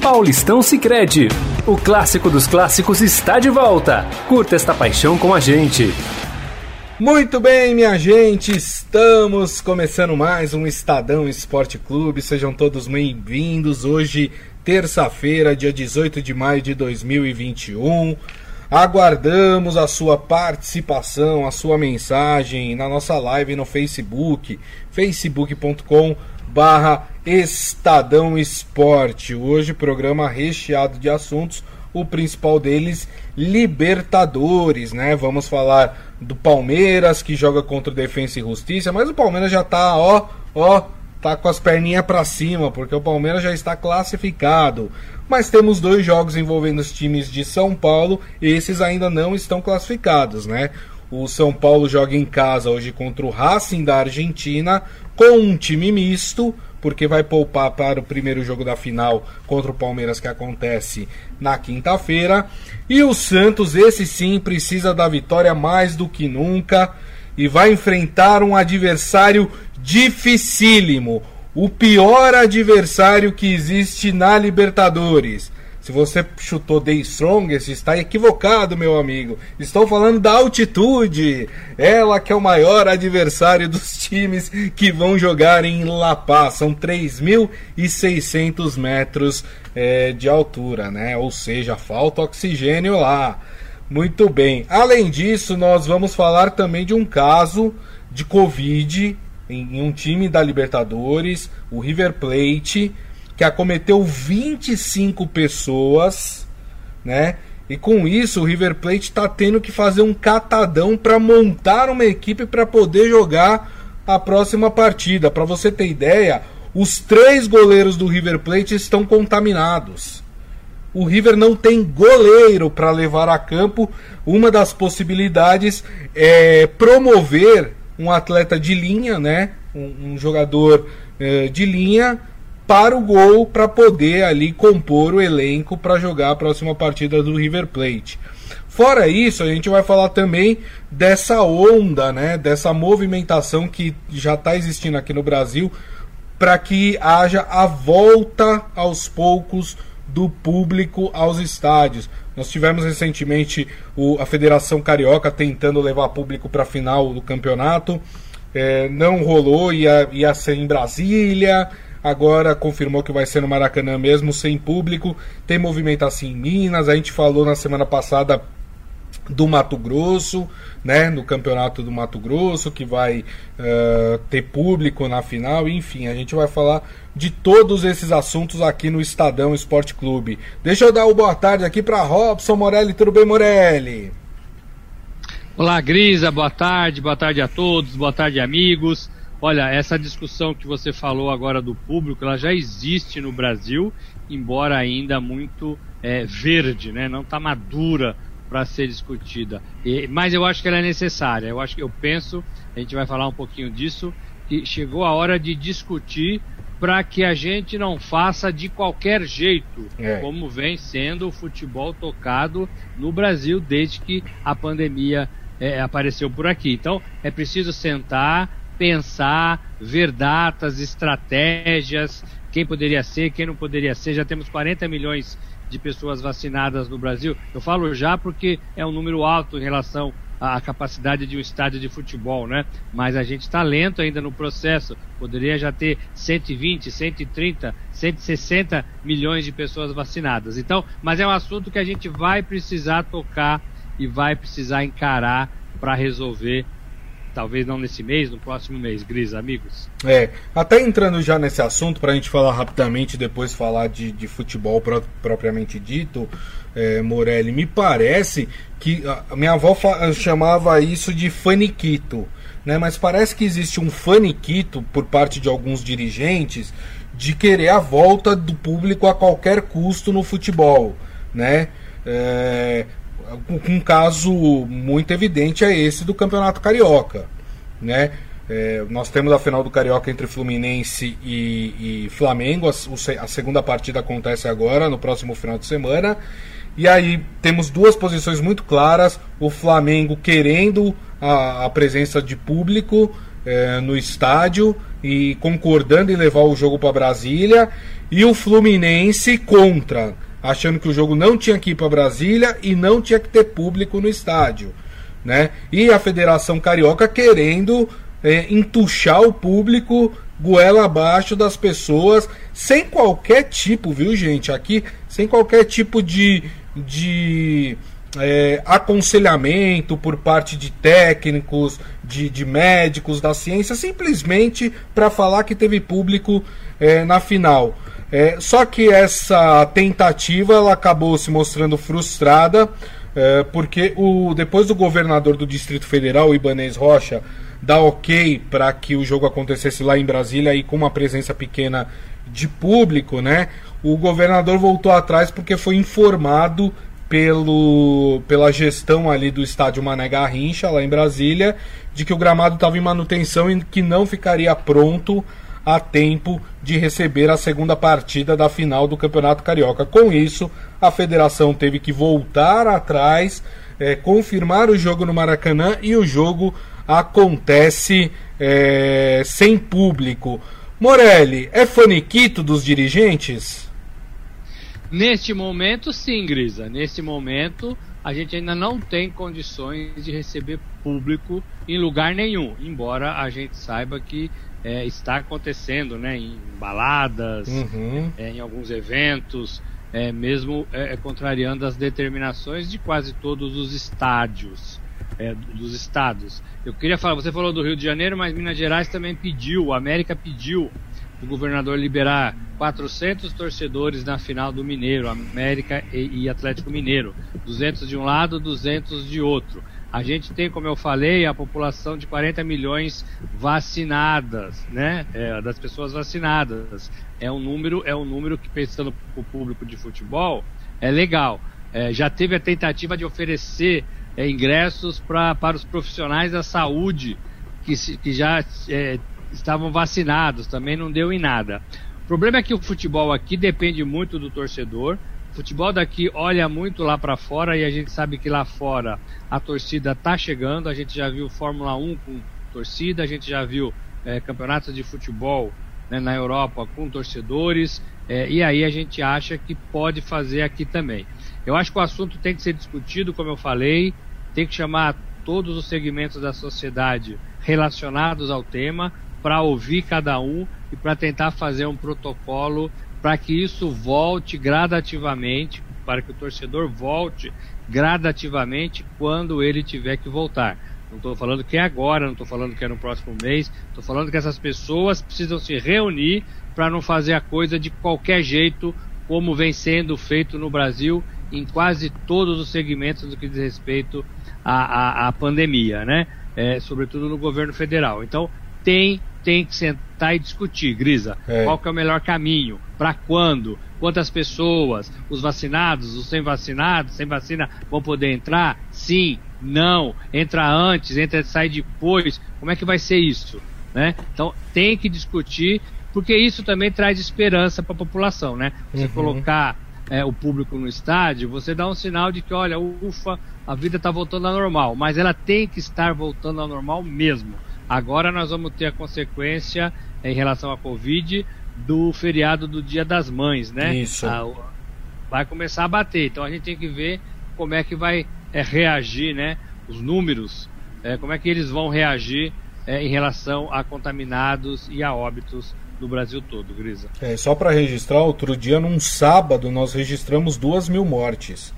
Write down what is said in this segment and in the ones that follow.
Paulistão Sicredi. O clássico dos clássicos está de volta. Curta esta paixão com a gente. Muito bem, minha gente, estamos começando mais um Estadão Esporte Clube. Sejam todos bem-vindos. Hoje, terça-feira, dia 18 de maio de 2021. Aguardamos a sua participação, a sua mensagem na nossa live no Facebook, facebook.com barra Estadão Esporte. Hoje programa recheado de assuntos, o principal deles Libertadores, né? Vamos falar do Palmeiras que joga contra o Defensa e Justiça, mas o Palmeiras já tá, ó, ó, tá com as perninhas para cima, porque o Palmeiras já está classificado. Mas temos dois jogos envolvendo os times de São Paulo, esses ainda não estão classificados, né? O São Paulo joga em casa hoje contra o Racing da Argentina com um time misto, porque vai poupar para o primeiro jogo da final contra o Palmeiras que acontece na quinta-feira. E o Santos, esse sim, precisa da vitória mais do que nunca e vai enfrentar um adversário dificílimo, o pior adversário que existe na Libertadores. Se você chutou The Strongest, está equivocado, meu amigo. Estou falando da altitude. Ela que é o maior adversário dos times que vão jogar em La Paz. São 3.600 metros é, de altura, né? Ou seja, falta oxigênio lá. Muito bem. Além disso, nós vamos falar também de um caso de Covid em um time da Libertadores, o River Plate que acometeu 25 pessoas, né? E com isso o River Plate está tendo que fazer um catadão para montar uma equipe para poder jogar a próxima partida. Para você ter ideia, os três goleiros do River Plate estão contaminados. O River não tem goleiro para levar a campo. Uma das possibilidades é promover um atleta de linha, né? Um, um jogador uh, de linha para o gol para poder ali compor o elenco para jogar a próxima partida do River Plate. Fora isso, a gente vai falar também dessa onda, né, dessa movimentação que já está existindo aqui no Brasil para que haja a volta aos poucos do público aos estádios. Nós tivemos recentemente o, a Federação Carioca tentando levar público para a final do campeonato. É, não rolou, ia, ia ser em Brasília agora confirmou que vai ser no Maracanã mesmo, sem público. Tem movimentação em Minas, a gente falou na semana passada do Mato Grosso, né, no campeonato do Mato Grosso, que vai uh, ter público na final, enfim, a gente vai falar de todos esses assuntos aqui no Estadão Esporte Clube. Deixa eu dar o boa tarde aqui para Robson Morelli, tudo bem, Morelli? Olá, Grisa, boa tarde, boa tarde a todos, boa tarde, amigos. Olha, essa discussão que você falou agora do público, ela já existe no Brasil, embora ainda muito é, verde, né? Não está madura para ser discutida. E, mas eu acho que ela é necessária. Eu acho que eu penso, a gente vai falar um pouquinho disso, que chegou a hora de discutir para que a gente não faça de qualquer jeito, é. como vem sendo o futebol tocado no Brasil desde que a pandemia é, apareceu por aqui. Então é preciso sentar pensar, ver datas, estratégias, quem poderia ser, quem não poderia ser. Já temos 40 milhões de pessoas vacinadas no Brasil. Eu falo já porque é um número alto em relação à capacidade de um estádio de futebol, né? Mas a gente está lento ainda no processo. Poderia já ter 120, 130, 160 milhões de pessoas vacinadas. Então, mas é um assunto que a gente vai precisar tocar e vai precisar encarar para resolver Talvez não nesse mês, no próximo mês, Gris, amigos. É, até entrando já nesse assunto, para a gente falar rapidamente depois falar de, de futebol pro, propriamente dito, é, Morelli, me parece que a minha avó chamava isso de faniquito, né? Mas parece que existe um faniquito por parte de alguns dirigentes de querer a volta do público a qualquer custo no futebol, né? É, um caso muito evidente é esse do Campeonato Carioca, né? É, nós temos a final do Carioca entre Fluminense e, e Flamengo. A, a, segunda partida acontece agora, no próximo final de semana. E aí temos duas posições muito claras: o Flamengo querendo a, a presença de público é, no estádio e concordando em levar o jogo para Brasília, e o Fluminense contra, achando que o jogo não tinha que ir para Brasília e não tinha que ter público no estádio. Né? E a Federação Carioca querendo é, entuchar o público goela abaixo das pessoas, sem qualquer tipo, viu, gente? Aqui, sem qualquer tipo de, de é, aconselhamento por parte de técnicos, de, de médicos da ciência, simplesmente para falar que teve público é, na final. É, só que essa tentativa ela acabou se mostrando frustrada, é, porque o, depois do governador do Distrito Federal, Ibanez Rocha, dar ok para que o jogo acontecesse lá em Brasília e com uma presença pequena de público, né? O governador voltou atrás porque foi informado pelo, pela gestão ali do estádio Mané Garrincha, lá em Brasília, de que o gramado estava em manutenção e que não ficaria pronto a tempo de receber a segunda partida da final do Campeonato Carioca. Com isso, a federação teve que voltar atrás, é, confirmar o jogo no Maracanã e o jogo acontece é, sem público. Morelli, é faniquito dos dirigentes? Neste momento, sim, Grisa. Neste momento, a gente ainda não tem condições de receber público em lugar nenhum, embora a gente saiba que é, está acontecendo, né, em baladas, uhum. é, em alguns eventos, é, mesmo é, é, contrariando as determinações de quase todos os estádios, é, dos estados. Eu queria falar, você falou do Rio de Janeiro, mas Minas Gerais também pediu, a América pediu o governador liberar 400 torcedores na final do Mineiro, América e, e, Atlético Mineiro. 200 de um lado, 200 de outro. A gente tem, como eu falei, a população de 40 milhões vacinadas, né? É, das pessoas vacinadas. É um número, é um número que pensando para o público de futebol é legal. É, já teve a tentativa de oferecer é, ingressos pra, para os profissionais da saúde que, se, que já é, estavam vacinados, também não deu em nada. O problema é que o futebol aqui depende muito do torcedor. Futebol daqui olha muito lá para fora e a gente sabe que lá fora a torcida está chegando. A gente já viu Fórmula 1 com torcida, a gente já viu é, campeonatos de futebol né, na Europa com torcedores, é, e aí a gente acha que pode fazer aqui também. Eu acho que o assunto tem que ser discutido, como eu falei, tem que chamar todos os segmentos da sociedade relacionados ao tema, para ouvir cada um e para tentar fazer um protocolo para que isso volte gradativamente, para que o torcedor volte gradativamente quando ele tiver que voltar. Não estou falando que é agora, não estou falando que é no próximo mês, estou falando que essas pessoas precisam se reunir para não fazer a coisa de qualquer jeito, como vem sendo feito no Brasil em quase todos os segmentos do que diz respeito à, à, à pandemia, né? É, sobretudo no governo federal. Então, tem tem que sentar e discutir, Grisa. É. Qual que é o melhor caminho? Para quando? Quantas pessoas? Os vacinados, os sem vacinados, sem vacina vão poder entrar? Sim, não. Entra antes, entra sai depois. Como é que vai ser isso? Né? Então tem que discutir, porque isso também traz esperança para a população, né? Você uhum. colocar é, o público no estádio, você dá um sinal de que, olha, ufa, a vida está voltando ao normal, mas ela tem que estar voltando ao normal mesmo. Agora nós vamos ter a consequência em relação à Covid do feriado do Dia das Mães, né? Isso. Ah, vai começar a bater. Então a gente tem que ver como é que vai é, reagir, né? Os números, é, como é que eles vão reagir é, em relação a contaminados e a óbitos no Brasil todo, Grisa. É, só para registrar, outro dia, num sábado, nós registramos duas mil mortes.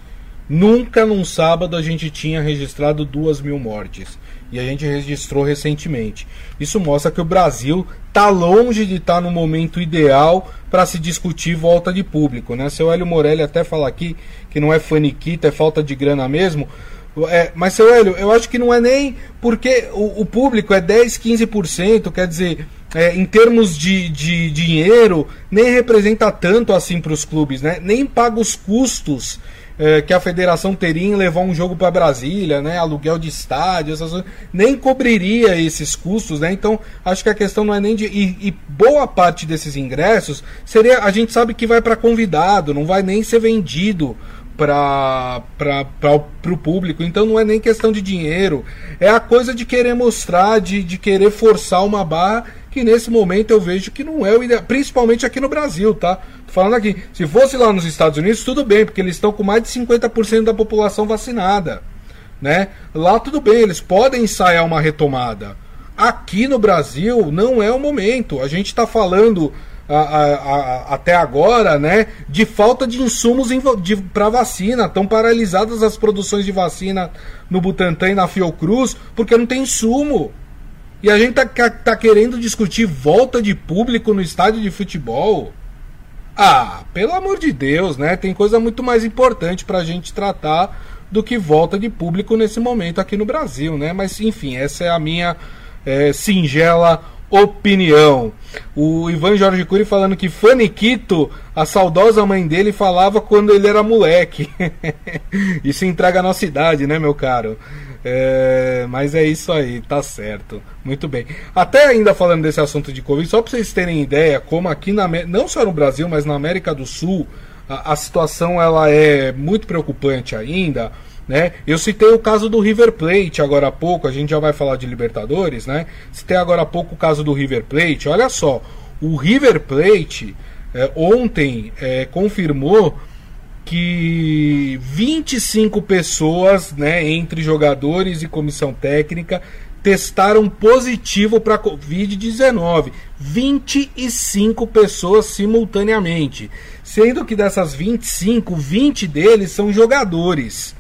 Nunca num sábado a gente tinha registrado duas mil mortes e a gente registrou recentemente. Isso mostra que o Brasil está longe de estar tá no momento ideal para se discutir volta de público. Né? Seu Hélio Morelli até fala aqui que não é faniquita, é falta de grana mesmo. É, mas, seu Hélio, eu acho que não é nem porque o, o público é 10, 15%, quer dizer, é, em termos de, de dinheiro, nem representa tanto assim para os clubes, né? nem paga os custos é, que a federação teria em levar um jogo para Brasília, né? Aluguel de estádio, essas coisas, nem cobriria esses custos, né? Então, acho que a questão não é nem de. E, e boa parte desses ingressos seria. A gente sabe que vai para convidado, não vai nem ser vendido para o público. Então não é nem questão de dinheiro, é a coisa de querer mostrar, de, de querer forçar uma barra que nesse momento eu vejo que não é o ideal, principalmente aqui no Brasil, tá? Falando aqui, se fosse lá nos Estados Unidos, tudo bem, porque eles estão com mais de 50% da população vacinada, né? Lá tudo bem, eles podem ensaiar uma retomada. Aqui no Brasil não é o momento. A gente está falando a, a, a, até agora, né, de falta de insumos para vacina. Estão paralisadas as produções de vacina no Butantan e na Fiocruz porque não tem insumo. E a gente tá, tá querendo discutir volta de público no estádio de futebol. Ah, pelo amor de Deus, né? Tem coisa muito mais importante para a gente tratar do que volta de público nesse momento aqui no Brasil, né? Mas enfim, essa é a minha é, singela opinião. O Ivan Jorge Cury falando que Faniquito, a saudosa mãe dele, falava quando ele era moleque. isso entrega a nossa idade, né, meu caro? É, mas é isso aí, tá certo. Muito bem. Até ainda falando desse assunto de Covid, só para vocês terem ideia, como aqui na não só no Brasil, mas na América do Sul, a, a situação ela é muito preocupante ainda. Né? Eu citei o caso do River Plate agora há pouco, a gente já vai falar de Libertadores, né? Citei agora há pouco o caso do River Plate. Olha só, o River Plate é, ontem é, confirmou que 25 pessoas, né, entre jogadores e comissão técnica, testaram positivo para Covid-19. 25 pessoas simultaneamente. Sendo que dessas 25, 20 deles são jogadores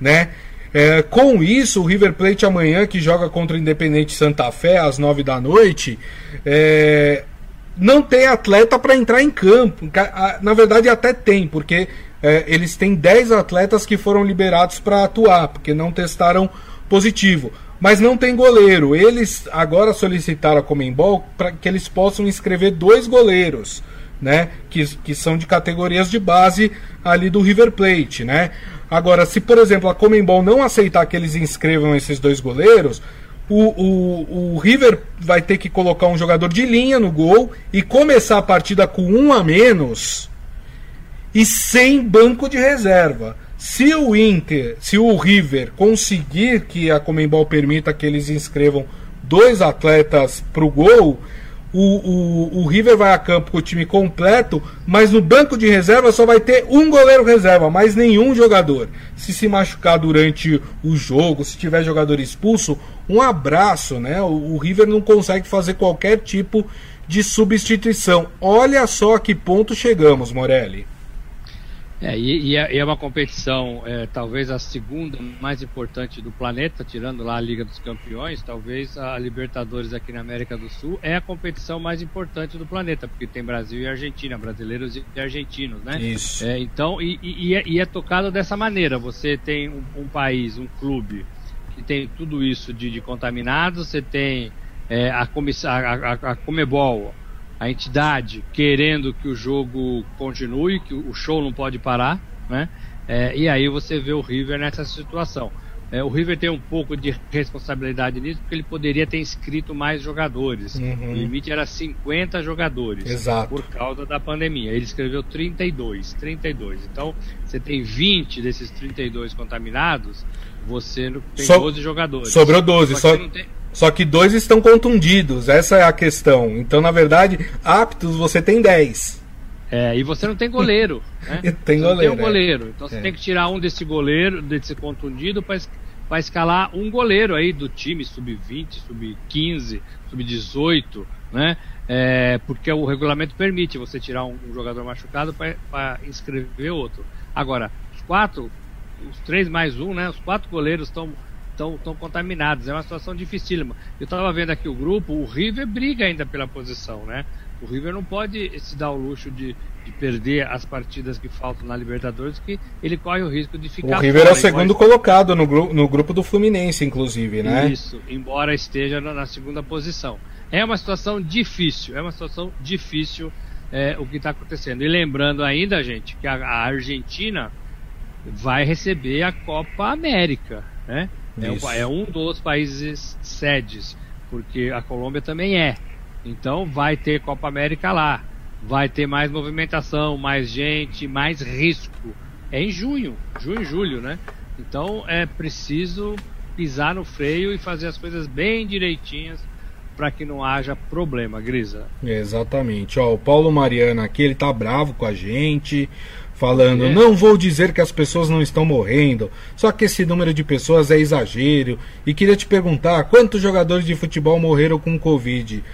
né? É, com isso, o River Plate amanhã, que joga contra o Independente Santa Fé às 9 da noite, é, não tem atleta para entrar em campo. Na verdade, até tem, porque é, eles têm 10 atletas que foram liberados para atuar, porque não testaram positivo. Mas não tem goleiro. Eles agora solicitaram a Comembol para que eles possam inscrever dois goleiros, né? Que, que são de categorias de base ali do River Plate, né? Agora, se por exemplo a Comembol não aceitar que eles inscrevam esses dois goleiros, o, o, o River vai ter que colocar um jogador de linha no gol e começar a partida com um a menos e sem banco de reserva. Se o Inter, se o River conseguir que a Comembol permita que eles inscrevam dois atletas para o gol, o, o, River vai a campo com o time completo, mas no banco de reserva só vai ter um goleiro reserva, mais nenhum jogador. Se se machucar durante o jogo, se tiver jogador expulso, um abraço, né? O, o River não consegue fazer qualquer tipo de substituição. Olha só a que ponto chegamos, Morelli. É, e, e, é, e, é, uma competição, é, talvez a segunda mais importante do planeta, tirando lá a Liga dos Campeões, talvez a Libertadores aqui na América do Sul é a competição mais importante do planeta, porque tem Brasil e Argentina, brasileiros e argentinos, né? Isso. É, então, e, e, é, e, é, tocado dessa maneira. Você tem um, um, país, um clube que tem tudo isso de, de contaminados, você tem é, a, comissão, a, a, a Comebol, a entidade querendo que o jogo continue, que o show não pode parar, né? É, e aí você vê o River nessa situação. É, o River tem um pouco de responsabilidade nisso, porque ele poderia ter inscrito mais jogadores. Uhum. O limite era 50 jogadores. Exato. Por causa da pandemia. Ele escreveu 32. 32. Então, você tem 20 desses 32 contaminados, você tem so 12 jogadores. Sobrou 12. Só, só... Tem... Só que dois estão contundidos, essa é a questão. Então, na verdade, aptos você tem 10. É, e você não tem goleiro. Né? tem goleiro. tem um goleiro. É. Então você é. tem que tirar um desse goleiro, desse contundido, para escalar um goleiro aí do time, sub-20, sub-15, sub-18, né? É, porque o regulamento permite você tirar um, um jogador machucado para inscrever outro. Agora, os quatro, os três mais um, né? Os quatro goleiros estão estão contaminados. É uma situação dificílima. Eu estava vendo aqui o grupo, o River briga ainda pela posição, né? O River não pode se dar o luxo de, de perder as partidas que faltam na Libertadores, que ele corre o risco de ficar. O River fora, é o segundo colocado no, gru no grupo do Fluminense, inclusive, né? Isso, embora esteja na, na segunda posição. É uma situação difícil, é uma situação difícil é, o que está acontecendo. E lembrando ainda, gente, que a, a Argentina vai receber a Copa América, né? É, é, um dos países sedes, porque a Colômbia também é. Então vai ter Copa América lá. Vai ter mais movimentação, mais gente, mais risco. É em junho, junho e julho, né? Então é preciso pisar no freio e fazer as coisas bem direitinhas para que não haja problema, Grisa. Exatamente. Ó, o Paulo Mariana aqui, ele tá bravo com a gente, falando: é. "Não vou dizer que as pessoas não estão morrendo, só que esse número de pessoas é exagero". E queria te perguntar, quantos jogadores de futebol morreram com Covid?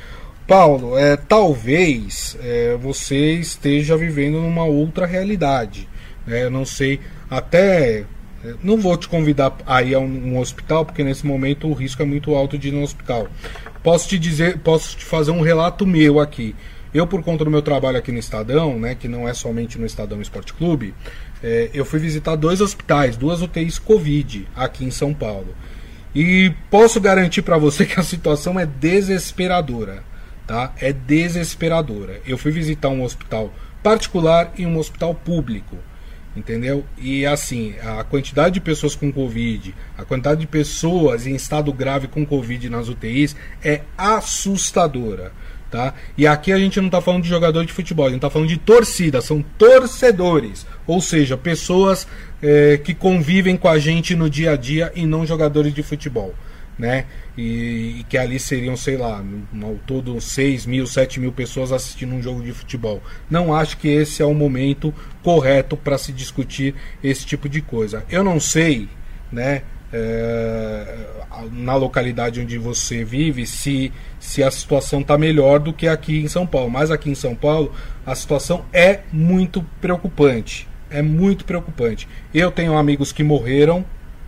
Paulo, é, talvez é, você esteja vivendo numa outra realidade. Né? Eu não sei, até não vou te convidar a ir a um, um, hospital, porque nesse momento o risco é muito alto de ir no hospital. Posso te dizer, posso te fazer um relato meu aqui. Eu, por conta do meu trabalho aqui no Estadão, né, que não é somente no Estadão Esporte Clube, é, eu fui visitar dois hospitais, duas UTIs Covid aqui em São Paulo. E posso garantir para você que a situação é desesperadora, tá? É desesperadora. Eu fui visitar um hospital particular e um hospital público entendeu? E assim, a quantidade de pessoas com Covid, a quantidade de pessoas em estado grave com Covid nas UTIs é assustadora. Tá? E aqui a gente não está falando de jogador de futebol, a gente está falando de torcida, são torcedores, ou seja, pessoas é, que convivem com a gente no dia a dia e não jogadores de futebol né? E, e, que ali seriam, sei lá, ao todo 6 mil, 7 mil pessoas assistindo um jogo de futebol. Não acho que esse é o momento correto para se discutir esse tipo de coisa. Eu não sei, né? É, na localidade onde você vive, se, se a situação está melhor do que aqui em São Paulo. Mas aqui em São Paulo a situação é muito preocupante. É muito preocupante. Eu tenho amigos que morreram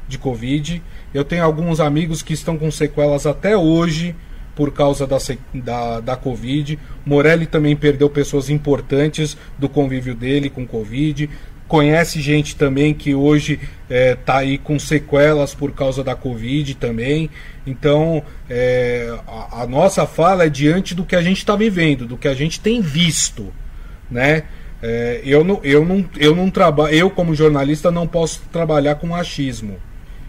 de Covid. Eu tenho alguns amigos que estão com sequelas até hoje por causa da, da, da Covid. Morelli também perdeu pessoas importantes do convívio dele com Covid. Conhece gente também que hoje está é, aí com sequelas por causa da Covid também. Então, é, a, a, nossa fala é diante do que a gente está vivendo, do que a gente tem visto. Né? É, eu não, eu não, eu não trabalho, eu como jornalista não posso trabalhar com achismo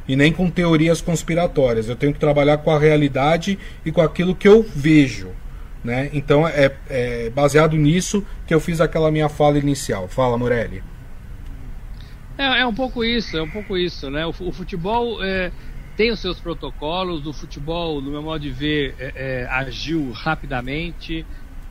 e nem com teorias conspiratórias. Eu tenho que trabalhar com a realidade e com aquilo que eu vejo. Né? Então é, é baseado nisso que eu fiz aquela minha fala inicial. Fala, Morelli. É, é um pouco isso, é um pouco isso, né? O, o futebol é, tem os seus protocolos, o futebol, no meu modo de ver, é, é agiu rapidamente.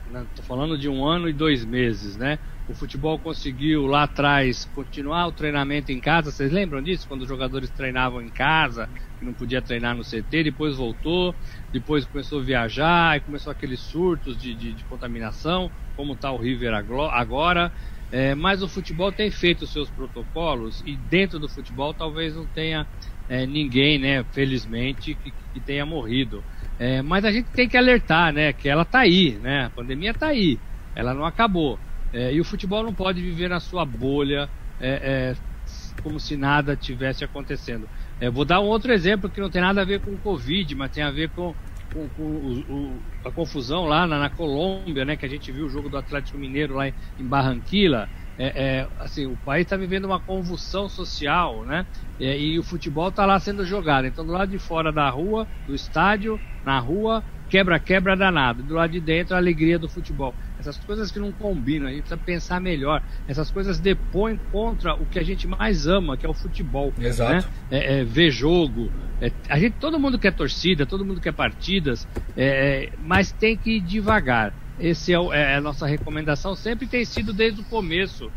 Estou falando de um ano e dois meses, né? O futebol conseguiu lá atrás continuar o treinamento em casa. Vocês lembram disso? Quando os jogadores treinavam em casa, que não podia treinar no CT, depois voltou, depois começou a viajar, e começou aqueles surtos de, de, de contaminação, como está o River agora. É, mas o futebol tem feito os seus protocolos e dentro do futebol talvez não tenha é, ninguém, né, felizmente, que, que tenha morrido. É, mas a gente tem que alertar, né, que ela está aí, né, a pandemia está aí, ela não acabou. É, e o futebol não pode viver na sua bolha é, é, como se nada tivesse acontecendo. Vou dar um outro exemplo que não tem nada a ver com o Covid, mas tem a ver com, com, com o, o, a confusão lá na, na, Colômbia, né? Que a gente viu o jogo do Atlético Mineiro lá em, em Barranquilla. É, é, assim, o país está vivendo uma convulsão social, né? É, e o futebol está lá sendo jogado. Então, do lado de fora da rua, do estádio, na rua, quebra-quebra danado. Do lado de dentro, a alegria do futebol essas coisas que não combinam, a gente precisa pensar melhor. Essas coisas depõem contra o que a gente mais ama, que é o futebol. Exato. Né? É, é, ver jogo. É, a gente, todo mundo quer torcida, todo mundo quer partidas, é, é mas tem que ir devagar. Essa é, é, a nossa recomendação, sempre tem sido desde o começo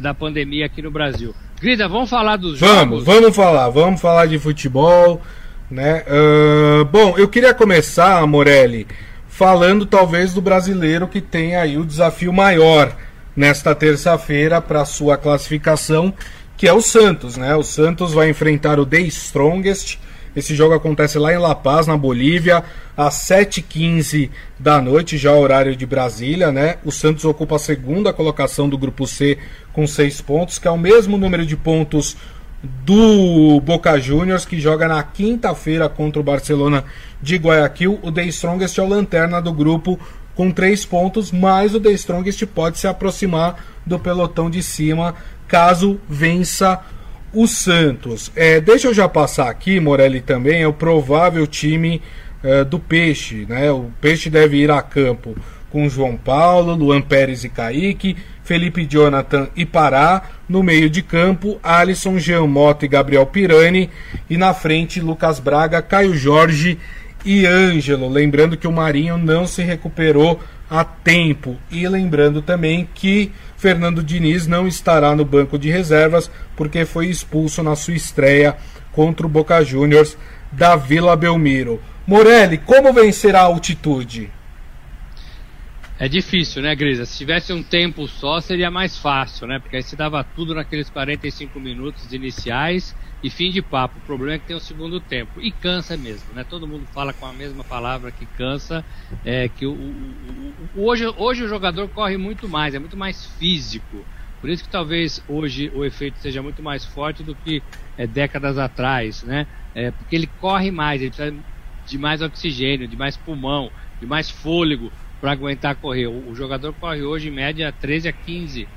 da pandemia aqui no Brasil. Grida, vamos falar dos vamos, jogos? Vamos, vamos falar, vamos falar de futebol. Né? Uh, bom, eu queria começar, Morelli, falando talvez do brasileiro que tem aí o desafio maior nesta terça-feira para sua classificação, que é o Santos, né? O Santos vai enfrentar o The Strongest. Esse jogo acontece lá em La Paz, na Bolívia, às 7h15 da noite, já horário de Brasília, né? O Santos ocupa a segunda colocação do grupo C com seis pontos, que é o mesmo número de pontos do Boca Juniors, que joga na quinta-feira contra o Barcelona de Guayaquil. O The Strongest é o lanterna do grupo com três pontos, mas o The Strongest pode se aproximar do pelotão de cima caso vença o Santos. É, deixa eu já passar aqui, Morelli, também, é o provável time é, do Peixe. Né? O Peixe deve ir a campo com João Paulo, Luan Pérez e Kaique, Felipe Jonathan e Pará. No meio de campo, Alisson, Jean Mota e Gabriel Pirani. E na frente, Lucas Braga, Caio Jorge e Ângelo. Lembrando que o Marinho não se recuperou a tempo. E lembrando também que Fernando Diniz não estará no banco de reservas porque foi expulso na sua estreia contra o Boca Juniors da Vila Belmiro. Morelli, como vencer a altitude? É difícil, né, Grisa? Se tivesse um tempo só, seria mais fácil, né? Porque aí você dava tudo naqueles 45 minutos iniciais e fim de papo. O problema é que tem o segundo tempo. E cansa mesmo, né? Todo mundo fala com a mesma palavra que cansa. É que o, o, o, hoje, hoje o jogador corre muito mais, é muito mais físico. Por isso que talvez hoje o efeito seja muito mais forte do que é, décadas atrás, né? É, porque ele corre mais, ele precisa de mais oxigênio, de mais pulmão, de mais fôlego para aguentar correr. O, o, jogador corre hoje em média 13 a 15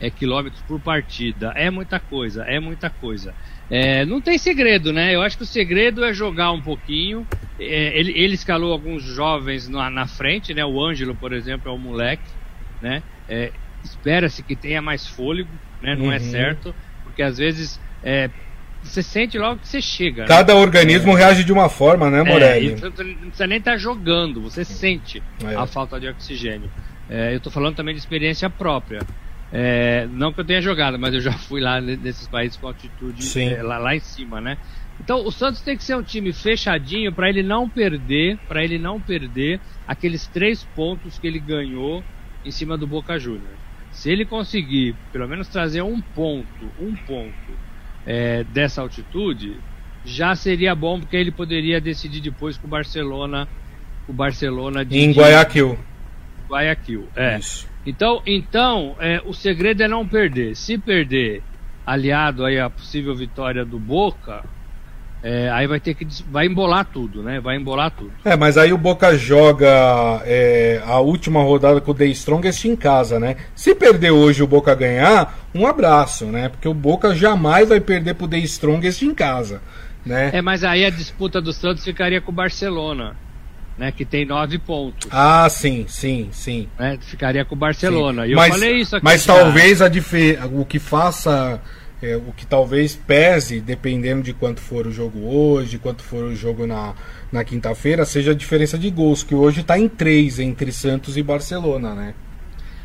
é, quilômetros por partida. É muita coisa, é muita coisa. É, não tem segredo, né? Eu acho que o segredo é jogar um pouquinho. É, ele, ele, escalou alguns jovens na, na, frente, né? O Ângelo, por exemplo, é um moleque, né? É, espera-se que tenha mais fôlego, né? Não é uhum. é certo, porque às vezes é, você sente logo que você chega. Né? Cada né? organismo é. reage de uma forma, né, Morelli? É, não precisa nem estar tá jogando, você sente é. a falta de oxigênio. É, eu estou falando também de experiência própria. É, não que eu tenha jogado, mas eu já fui lá nesses países com altitude é, lá, lá em cima, né? Então o Santos tem que ser um time fechadinho para ele não perder, para ele não perder aqueles três pontos que ele ganhou em cima do Boca Juniors. Se ele conseguir, pelo menos trazer um ponto, um ponto é, dessa altitude, já seria bom porque ele poderia decidir depois com o Barcelona, o Barcelona de, em Guayaquil. Guayaquil, é. Isso. Então, então é, o segredo é não perder. Se perder, aliado aí à possível vitória do Boca, é, aí vai ter que vai embolar tudo, né? Vai embolar tudo. É, mas aí o Boca joga é, a última rodada com o The Strongest em casa, né? Se perder hoje o Boca ganhar, um abraço, né? Porque o Boca jamais vai perder pro The Strongest em casa, né? É, mas aí a disputa do Santos ficaria com o Barcelona. Né, que tem nove pontos. Ah, sim, sim, sim. Né, ficaria com o Barcelona. E eu mas, falei isso aqui. Mas já. talvez a o que faça é, o que talvez pese, dependendo de quanto for o jogo hoje, quanto for o jogo na, na quinta-feira, seja a diferença de gols, que hoje está em três entre Santos e Barcelona, né?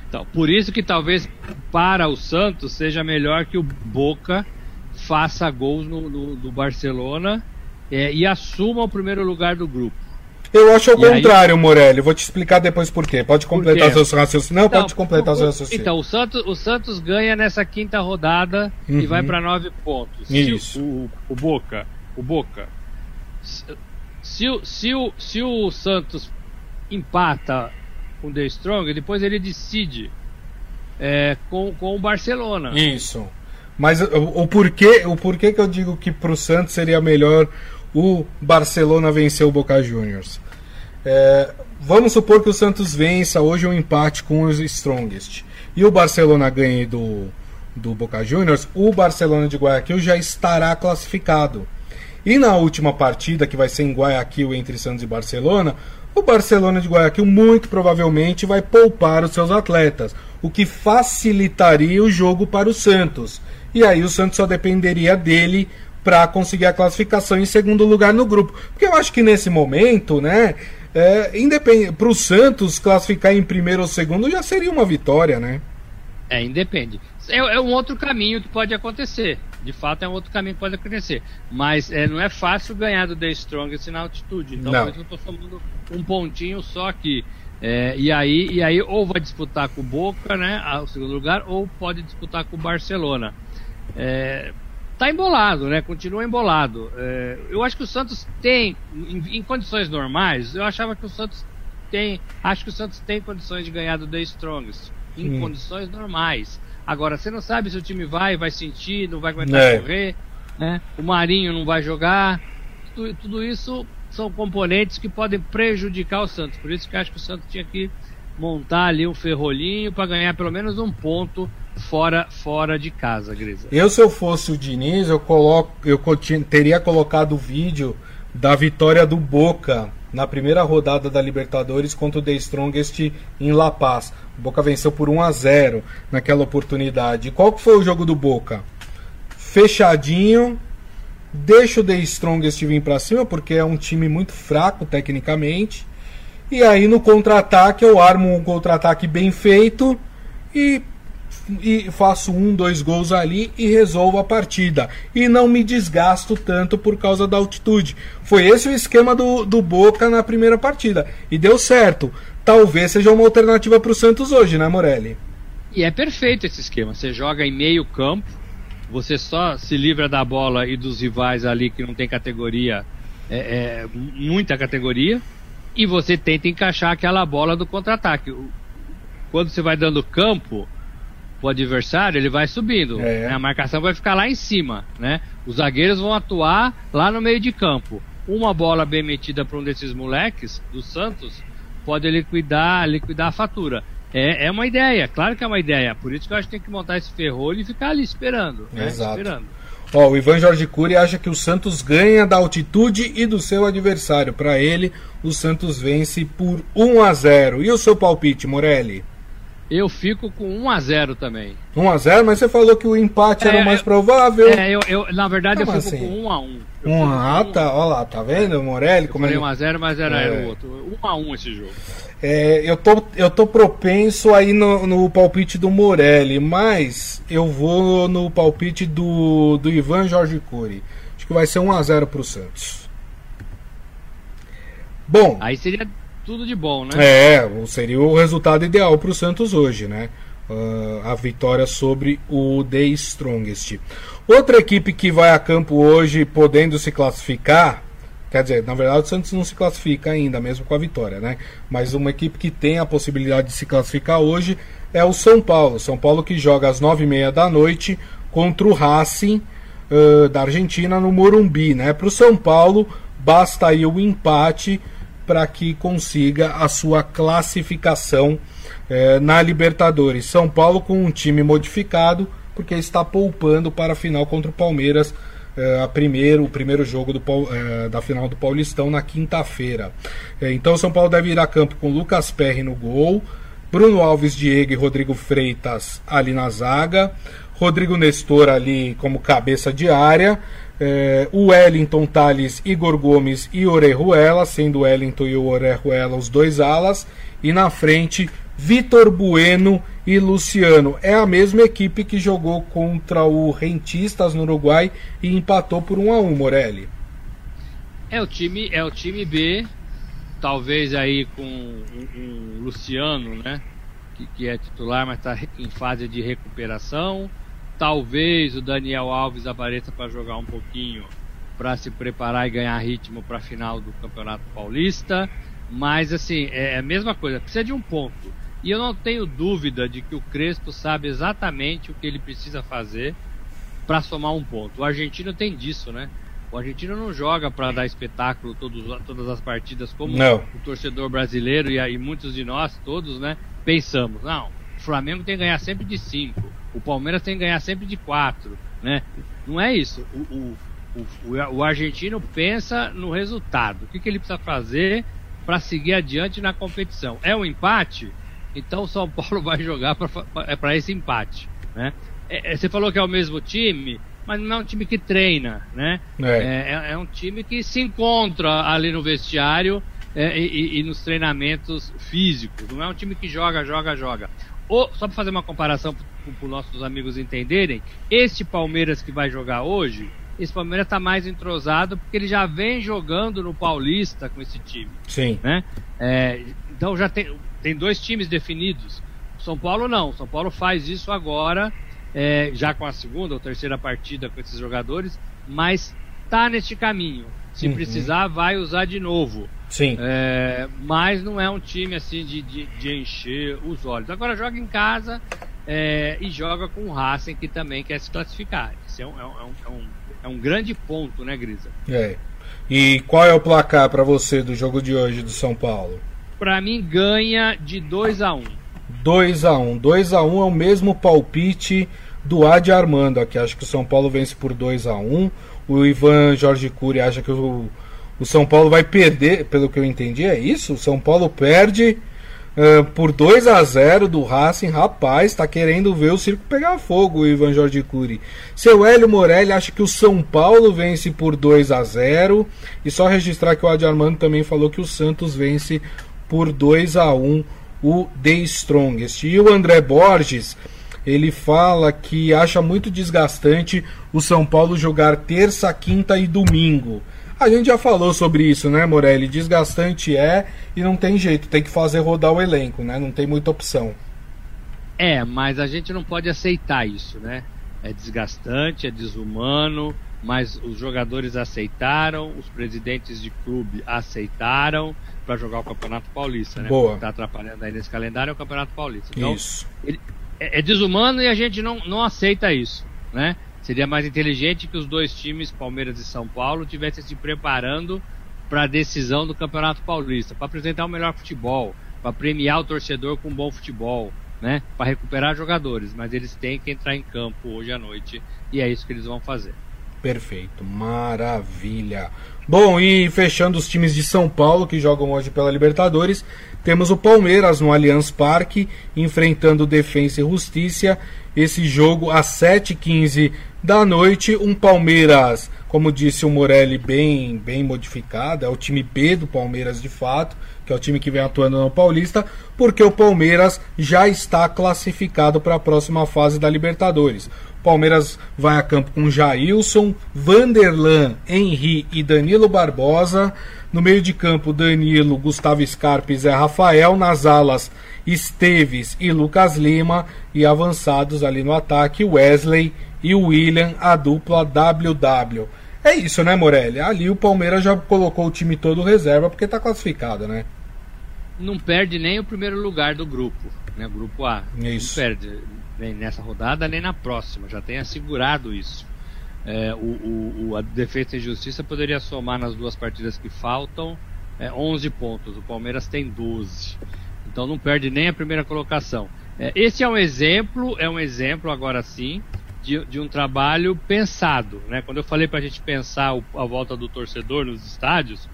Então, por isso que talvez para o Santos seja melhor que o Boca faça gols no, no, no Barcelona é, e assuma o primeiro lugar do grupo. Eu acho o contrário, aí... Morelli. Vou te explicar depois por quê. Pode completar seus raciocínios. Não, então, pode completar os raciocínios. Então, o Santos, o Santos ganha nessa quinta rodada uhum. e vai para nove pontos. Isso. Se o, o, Boca, o Boca, se, se, o, se, o, se o Santos empata com o The Strong, depois ele decide é, com, com o Barcelona. Isso. Mas o, o, porquê, o porquê que eu digo que para o Santos seria melhor o Barcelona venceu o Boca Juniors. É, vamos supor que o Santos vença hoje um empate com os Strongest e o Barcelona ganhe do, do Boca Juniors, o Barcelona de Guayaquil já estará classificado. E na última partida, que vai ser em Guayaquil entre Santos e Barcelona, o Barcelona de Guayaquil muito provavelmente vai poupar os seus atletas, o que facilitaria o jogo para o Santos. E aí o Santos só dependeria dele para conseguir a classificação em segundo lugar no grupo. Porque eu acho que nesse momento, né, é, para o Santos classificar em primeiro ou segundo já seria uma vitória, né? É, independe. É, é, um outro caminho que pode acontecer. De fato, é um outro caminho que pode acontecer. Mas é, não é fácil ganhar do The Strongest na altitude. Então, não. por isso eu estou somando um pontinho só aqui. É, e, aí, e aí, ou vai disputar com o Boca, né, o segundo lugar, ou pode disputar com o Barcelona. É, tá embolado, né? Continua embolado. É, eu acho que o Santos tem, em, em, condições normais, eu achava que o Santos tem, acho que o Santos tem condições de ganhar do The Strongest, em Sim. condições normais. Agora, você não sabe se o time vai, vai sentir, não vai aguentar é. correr, né? O Marinho não vai jogar. Tudo, tudo isso são componentes que podem prejudicar o Santos. Por isso que eu acho que o Santos tinha que montar ali um ferrolinho para ganhar pelo menos um ponto fora fora de casa, Grisa. Eu se eu fosse o Diniz, eu coloco, eu teria colocado o vídeo da vitória do Boca na primeira rodada da Libertadores contra o The Strongest em La Paz. O Boca venceu por 1 a 0 naquela oportunidade. Qual que foi o jogo do Boca? Fechadinho, deixa o The Strongest vir para cima, porque é um time muito fraco tecnicamente. E aí no contra-ataque eu armo um contra-ataque bem feito e, e faço um, dois gols ali e resolvo a partida. E não me desgasto tanto por causa da altitude. Foi esse o esquema do, do Boca na primeira partida. E deu certo. Talvez seja uma alternativa para o Santos hoje, né, Morelli? E é perfeito esse esquema. Você joga em meio campo, você só se livra da bola e dos rivais ali que não tem categoria, é, é, muita categoria, e você tenta encaixar aquela bola do contra-ataque. Quando você vai dando campo o adversário, ele vai subindo. É. Né? A marcação vai ficar lá em cima, né? Os zagueiros vão atuar lá no meio de campo. Uma bola bem metida para um desses moleques do Santos pode liquidar, liquidar a fatura. É, é uma ideia, claro que é uma ideia. Por isso que eu acho que tem que montar esse ferrolho e ficar ali esperando. Né? Exato. Esperando. Ó, o Ivan Jorge Cury acha que o Santos ganha da altitude e do seu adversário. Para ele, o Santos vence por 1 a 0. E o seu palpite, Morelli? Eu fico com 1 a 0 também. 1 a 0, mas você falou que o empate é, era o mais eu, provável. É, eu, eu, na verdade Como eu fico assim? com 1 a 1. Eu 1 a, ah, tá, olha lá, tá vendo, Morelli? Eu como falei 1 a 0, mas era, é. era o outro. 1 a 1 esse jogo. É, eu, tô, eu tô propenso aí no, no palpite do Morelli, mas eu vou no palpite do, do Ivan Jorge Cury. Acho que vai ser 1x0 pro Santos. Bom. Aí seria tudo de bom, né? É, seria o resultado ideal pro Santos hoje, né? Uh, a vitória sobre o The Strongest. Outra equipe que vai a campo hoje podendo se classificar Quer dizer, na verdade o Santos não se classifica ainda, mesmo com a vitória, né? Mas uma equipe que tem a possibilidade de se classificar hoje é o São Paulo. São Paulo que joga às nove e meia da noite contra o Racing uh, da Argentina no Morumbi, né? Para o São Paulo basta aí o empate para que consiga a sua classificação uh, na Libertadores. São Paulo com um time modificado porque está poupando para a final contra o Palmeiras é, a primeiro, o primeiro jogo do, é, da final do Paulistão na quinta-feira. É, então São Paulo deve ir a campo com Lucas Perry no gol, Bruno Alves, Diego e Rodrigo Freitas ali na zaga, Rodrigo Nestor ali como cabeça de área, é, o Wellington, Thales, Igor Gomes e Orejuela, sendo o Wellington e o Orejuela os dois alas, e na frente Vitor Bueno e Luciano. É a mesma equipe que jogou contra o Rentistas no Uruguai e empatou por 1 a 1 Morelli. É o time, é o time B, talvez aí com o, Luciano, né? Que, que, é titular, mas está em fase de recuperação. Talvez o Daniel Alves apareça para jogar um pouquinho para se preparar e ganhar ritmo para a final do Campeonato Paulista. Mas assim, é a mesma coisa, precisa de um ponto. E eu não tenho dúvida de que o Crespo sabe exatamente o que ele precisa fazer para somar um ponto. O argentino tem disso, né? O argentino não joga para dar espetáculo todos, todas as partidas como não. o torcedor brasileiro e, e muitos de nós, todos, né? Pensamos, não, o Flamengo tem que ganhar sempre de 5, o Palmeiras tem que ganhar sempre de 4, né? Não é isso. O, o, o, o, argentino pensa no resultado. O que, que ele precisa fazer para seguir adiante na competição? É um empate? Então o São Paulo vai jogar para é esse empate. Né? É, é, você falou que é o mesmo time, mas não é um time que treina, né? É, é, é, é um time que se encontra ali no vestiário e, e, nos treinamentos físicos. Não é um time que joga, joga, joga. Ou, só para fazer uma comparação para os nossos amigos entenderem, este Palmeiras que vai jogar hoje, esse Palmeiras está mais entrosado porque ele já vem jogando no Paulista com esse time. Sim. Né? É, então já tem, tem dois times definidos. São Paulo não. São Paulo faz isso agora, é, já com a segunda ou terceira partida com esses jogadores, mas tá neste caminho. Se uhum. precisar, vai usar de novo. Sim. É, mas não é um time assim de, de, de, encher os olhos. Agora joga em casa é, e joga com o Racing, que também quer se classificar. Isso é um, é um, é um, é um grande ponto, né, Grisa? É. E qual é o placar para você do jogo de hoje do São Paulo? Para mim, ganha de 2 a 1 um. 2 a 1 um. 2 a 1 um é o mesmo palpite do Adi Armando aqui. Acho que o São Paulo vence por 2 a 1 um. O Ivan Jorge Cury acha que o, o São Paulo vai perder, pelo que eu entendi, é isso? O São Paulo perde uh, por 2 a 0 do Racing. Rapaz, tá querendo ver o circo pegar fogo, o Ivan Jorge Cury. Seu Hélio Morelli acha que o São Paulo vence por 2 a 0 E só registrar que o Adi Armando também falou que o Santos vence por 2 a 1 o The Strongest. E o André Borges, ele fala que acha muito desgastante o São Paulo jogar terça, quinta e domingo. A gente já falou sobre isso, né, Morelli? Desgastante é e não tem jeito, tem que fazer rodar o elenco, né? Não tem muita opção. É, mas a gente não pode aceitar isso, né? É desgastante, é desumano, mas os jogadores aceitaram, os presidentes de clube aceitaram para jogar o Campeonato Paulista, né? Boa. O que está atrapalhando aí nesse calendário é o Campeonato Paulista. Então, isso. Ele, é, é desumano e a gente não, não aceita isso, né? Seria mais inteligente que os dois times, Palmeiras e São Paulo, tivessem se preparando para a decisão do Campeonato Paulista, para apresentar o melhor futebol, para premiar o torcedor com bom futebol, né? Para recuperar jogadores, mas eles têm que entrar em campo hoje à noite e é isso que eles vão fazer. Perfeito, maravilha. Bom, e fechando os times de São Paulo que jogam hoje pela Libertadores, temos o Palmeiras no Allianz Parque enfrentando Defensa e Justiça. Esse jogo às 7h15 da noite, um Palmeiras, como disse o Morelli, bem, bem modificado, é o time B do Palmeiras de fato, que é o time que vem atuando no Paulista, porque o Palmeiras já está classificado para a próxima fase da Libertadores. Palmeiras vai a campo com Jailson, Vanderlan, Henri e Danilo Barbosa. No meio de campo, Danilo, Gustavo Scarpa e Zé Rafael. Nas alas, Esteves e Lucas Lima. E avançados ali no ataque, Wesley e William, a dupla WW. É isso, né, Morelli? Ali o Palmeiras já colocou o time todo reserva porque está classificado, né? Não perde nem o primeiro lugar do grupo, né? Grupo A. Isso. Não perde nem nessa rodada nem na próxima, já tem assegurado isso. É, o, o, a Defesa e Justiça poderia somar nas duas partidas que faltam é, 11 pontos, o Palmeiras tem 12. Então não perde nem a primeira colocação. É, esse é um exemplo, é um exemplo agora sim, de, de um trabalho pensado. Né? Quando eu falei para a gente pensar o, a volta do torcedor nos estádios,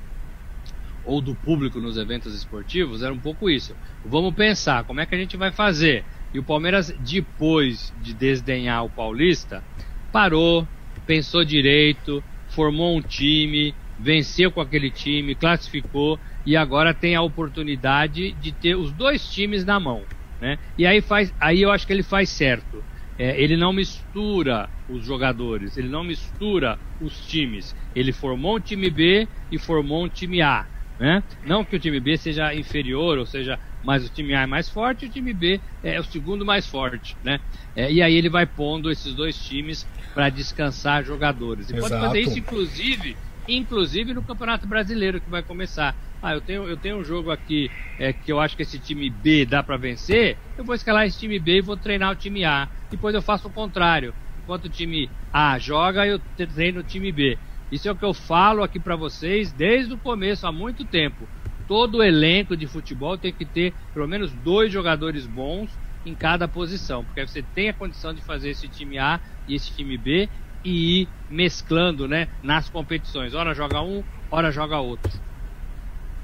ou do público nos eventos esportivos, era um pouco isso. Vamos pensar, como é que a gente vai fazer? E o Palmeiras, depois de desdenhar o Paulista, parou, pensou direito, formou um time, venceu com aquele time, classificou e agora tem a oportunidade de ter os dois times na mão. Né? E aí, faz, aí eu acho que ele faz certo. É, ele não mistura os jogadores, ele não mistura os times. Ele formou um time B e formou um time A. Né? Não que o time B seja inferior, ou seja, mas o time A é mais forte e o time B é o segundo mais forte, né? É, e aí ele vai pondo esses dois times para descansar jogadores. E Exato. pode fazer isso, inclusive, inclusive no Campeonato Brasileiro que vai começar. Ah, eu tenho, eu tenho um jogo aqui é, que eu acho que esse time B dá para vencer. Eu vou escalar esse time B e vou treinar o time A. Depois eu faço o contrário. Enquanto o time A joga, eu treino o time B. Isso é o que eu falo aqui para vocês desde o começo, há muito tempo todo elenco de futebol tem que ter pelo menos dois jogadores bons em cada posição, porque você tem a condição de fazer esse time A e esse time B e ir mesclando, né, nas competições. Ora joga um, ora joga outro.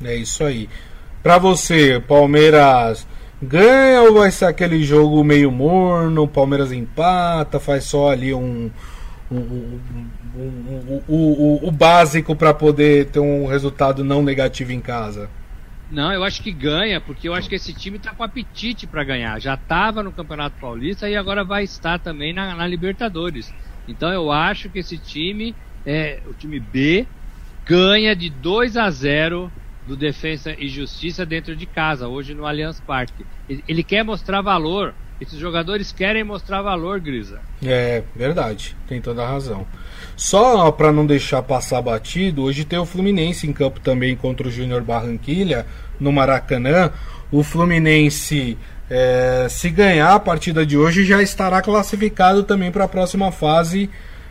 É isso aí. Para você, Palmeiras ganha ou vai ser aquele jogo meio morno? Palmeiras empata, faz só ali um, um, um o, o básico para poder ter um resultado não negativo em casa? Não, eu acho que ganha, porque eu acho que esse time está com apetite para ganhar. Já estava no Campeonato Paulista e agora vai estar também na, na, Libertadores. Então eu acho que esse time, é, o time B, ganha de 2 a 0 do Defensa e Justiça dentro de casa, hoje no Allianz Parque. Ele quer mostrar valor. Esses jogadores querem mostrar valor, Grisa. É, verdade. Tem toda a razão. Só para não deixar passar batido, hoje tem o Fluminense em campo também contra o Júnior Barranquilha, no Maracanã. O Fluminense, é, se ganhar a partida de hoje, já estará classificado também para a próxima fase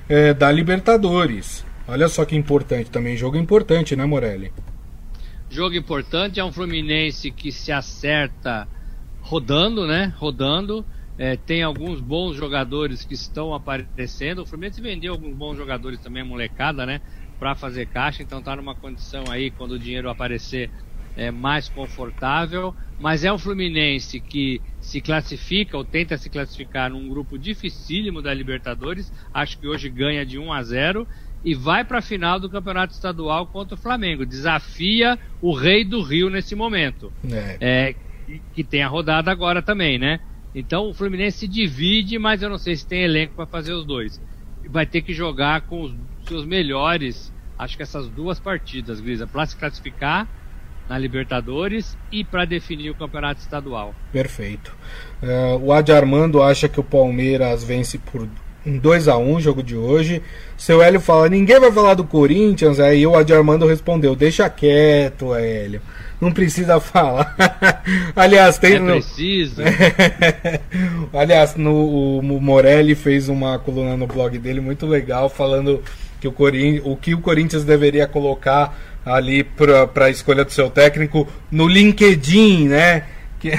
é, da Libertadores. Olha só que importante também, jogo importante, né, Morelli? Jogo importante, é um Fluminense que se acerta rodando, né? Rodando é, tem alguns bons jogadores que estão aparecendo. O Fluminense vendeu alguns bons jogadores também, molecada, né? Para fazer caixa, então tá numa condição aí, quando o dinheiro aparecer, é, mais confortável, mas é um Fluminense que se classifica ou tenta se classificar num grupo dificílimo da Libertadores, acho que hoje ganha de 1 a 0 e vai para a final do Campeonato Estadual contra o Flamengo. Desafia o Rei do Rio nesse momento. É. É, que tem a rodada agora também, né? Então o Fluminense se divide, mas eu não sei se tem elenco para fazer os dois. Vai ter que jogar com os seus melhores, acho que essas duas partidas, Grisa, para se classificar na Libertadores e para definir o campeonato estadual. Perfeito. Uh, o Adi Armando acha que o Palmeiras vence por um 2 a 1 jogo de hoje. Seu Hélio fala: ninguém vai falar do Corinthians. Aí o Adi Armando respondeu: deixa quieto, Hélio. Não precisa falar. Aliás, tem. É preciso. Aliás, no, o Morelli fez uma coluna no blog dele muito legal falando que o, Corin... o que o Corinthians deveria colocar ali para a escolha do seu técnico no LinkedIn, né? Que,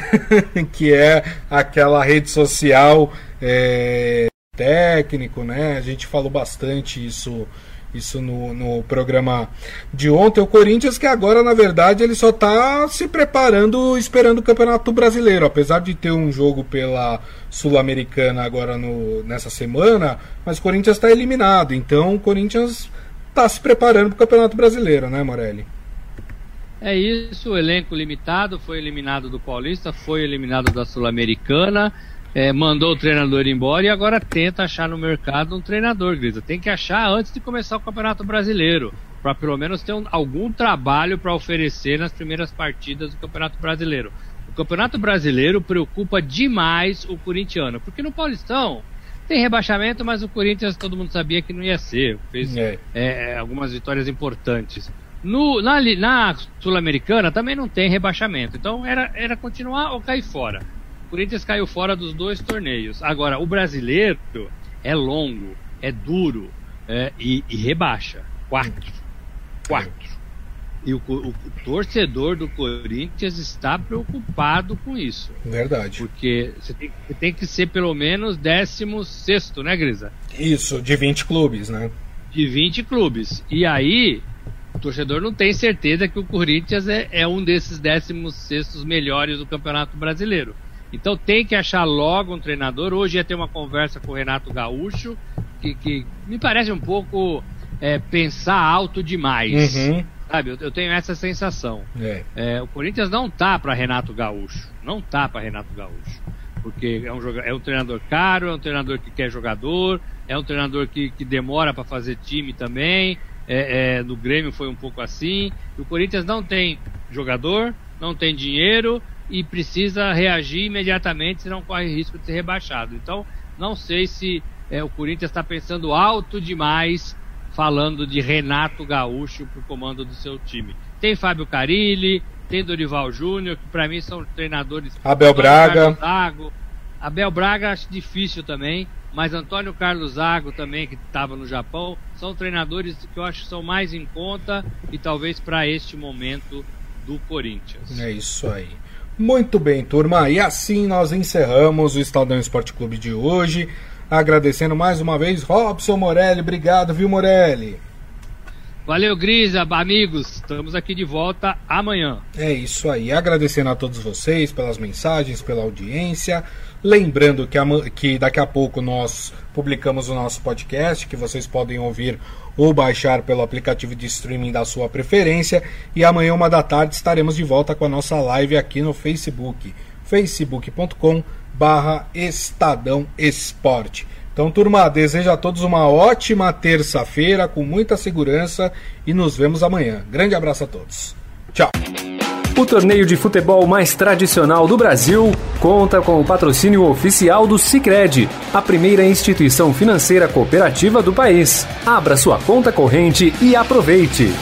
que é aquela rede social é, técnico, né? A gente falou bastante isso isso no, no programa de ontem. O Corinthians, que agora, na verdade, ele só está se preparando, esperando o Campeonato Brasileiro. Apesar de ter um jogo pela Sul-Americana agora no, nessa semana, mas o Corinthians está eliminado. Então o Corinthians está se preparando para o Campeonato Brasileiro, né, Morelli? É isso, elenco limitado, foi eliminado do Paulista, foi eliminado da Sul-Americana é, mandou o treinador embora e agora tenta achar no mercado um treinador, Grisa. Tem que achar antes de começar o Campeonato Brasileiro, para pelo menos ter um, algum trabalho para oferecer nas primeiras partidas do Campeonato Brasileiro. O Campeonato Brasileiro preocupa demais o corintiano, porque no Paulistão tem rebaixamento, mas o Corinthians todo mundo sabia que não ia ser. Fez é. É, algumas vitórias importantes. No, na, na Sul-Americana também não tem rebaixamento, então era, era continuar ou cair fora. Corinthians caiu fora dos dois torneios. Agora, o brasileiro é longo, é duro é, e, e, rebaixa. Quatro. Quatro. E o, o, torcedor do Corinthians está preocupado com isso. Verdade. Porque você tem, você tem que ser pelo menos 16, né, Grisa? Isso, de 20 clubes, né? De 20 clubes. E aí, o torcedor não tem certeza que o Corinthians é, é um desses 16 melhores do Campeonato Brasileiro. Então tem que achar logo um treinador. Hoje ia ter uma conversa com o Renato Gaúcho, que, que me parece um pouco é, pensar alto demais. Uhum. Sabe, eu, eu, tenho essa sensação. É. É, o Corinthians não tá para Renato Gaúcho. Não tá para Renato Gaúcho. Porque é um, é um treinador caro, é um treinador que quer jogador, é um treinador que, que demora para fazer time também. É, é, no Grêmio foi um pouco assim. O Corinthians não tem jogador, não tem dinheiro e precisa reagir imediatamente, senão corre risco de ser rebaixado. Então, não sei se é, o Corinthians está pensando alto demais, falando de Renato Gaúcho para o comando do seu time. Tem Fábio Carilli, tem Dorival Júnior, que para mim são treinadores. Abel Braga. Zago. Abel Braga acho difícil também, mas Antônio Carlos Zago também, que estava no Japão, são treinadores que eu acho que são mais em conta e talvez para este momento do Corinthians. É isso aí. Muito bem, turma. E assim nós encerramos o Estadão Esporte Clube de hoje. Agradecendo mais uma vez Robson Morelli. Obrigado, viu, Morelli? Valeu, Grisa, amigos. Estamos aqui de volta amanhã. É isso aí. Agradecendo a todos vocês pelas mensagens, pela audiência. Lembrando que, que daqui a pouco nós publicamos o nosso podcast, que vocês podem ouvir ou baixar pelo aplicativo de streaming da sua preferência. E amanhã, uma da tarde, estaremos de volta com a nossa live aqui no Facebook, facebook.com barra Estadão Esporte. Então, turma, desejo a todos uma ótima terça-feira, com muita segurança e nos vemos amanhã. Grande abraço a todos. Tchau. O torneio de futebol mais tradicional do Brasil conta com o patrocínio oficial do Sicredi, a primeira instituição financeira cooperativa do país. Abra sua conta corrente e aproveite.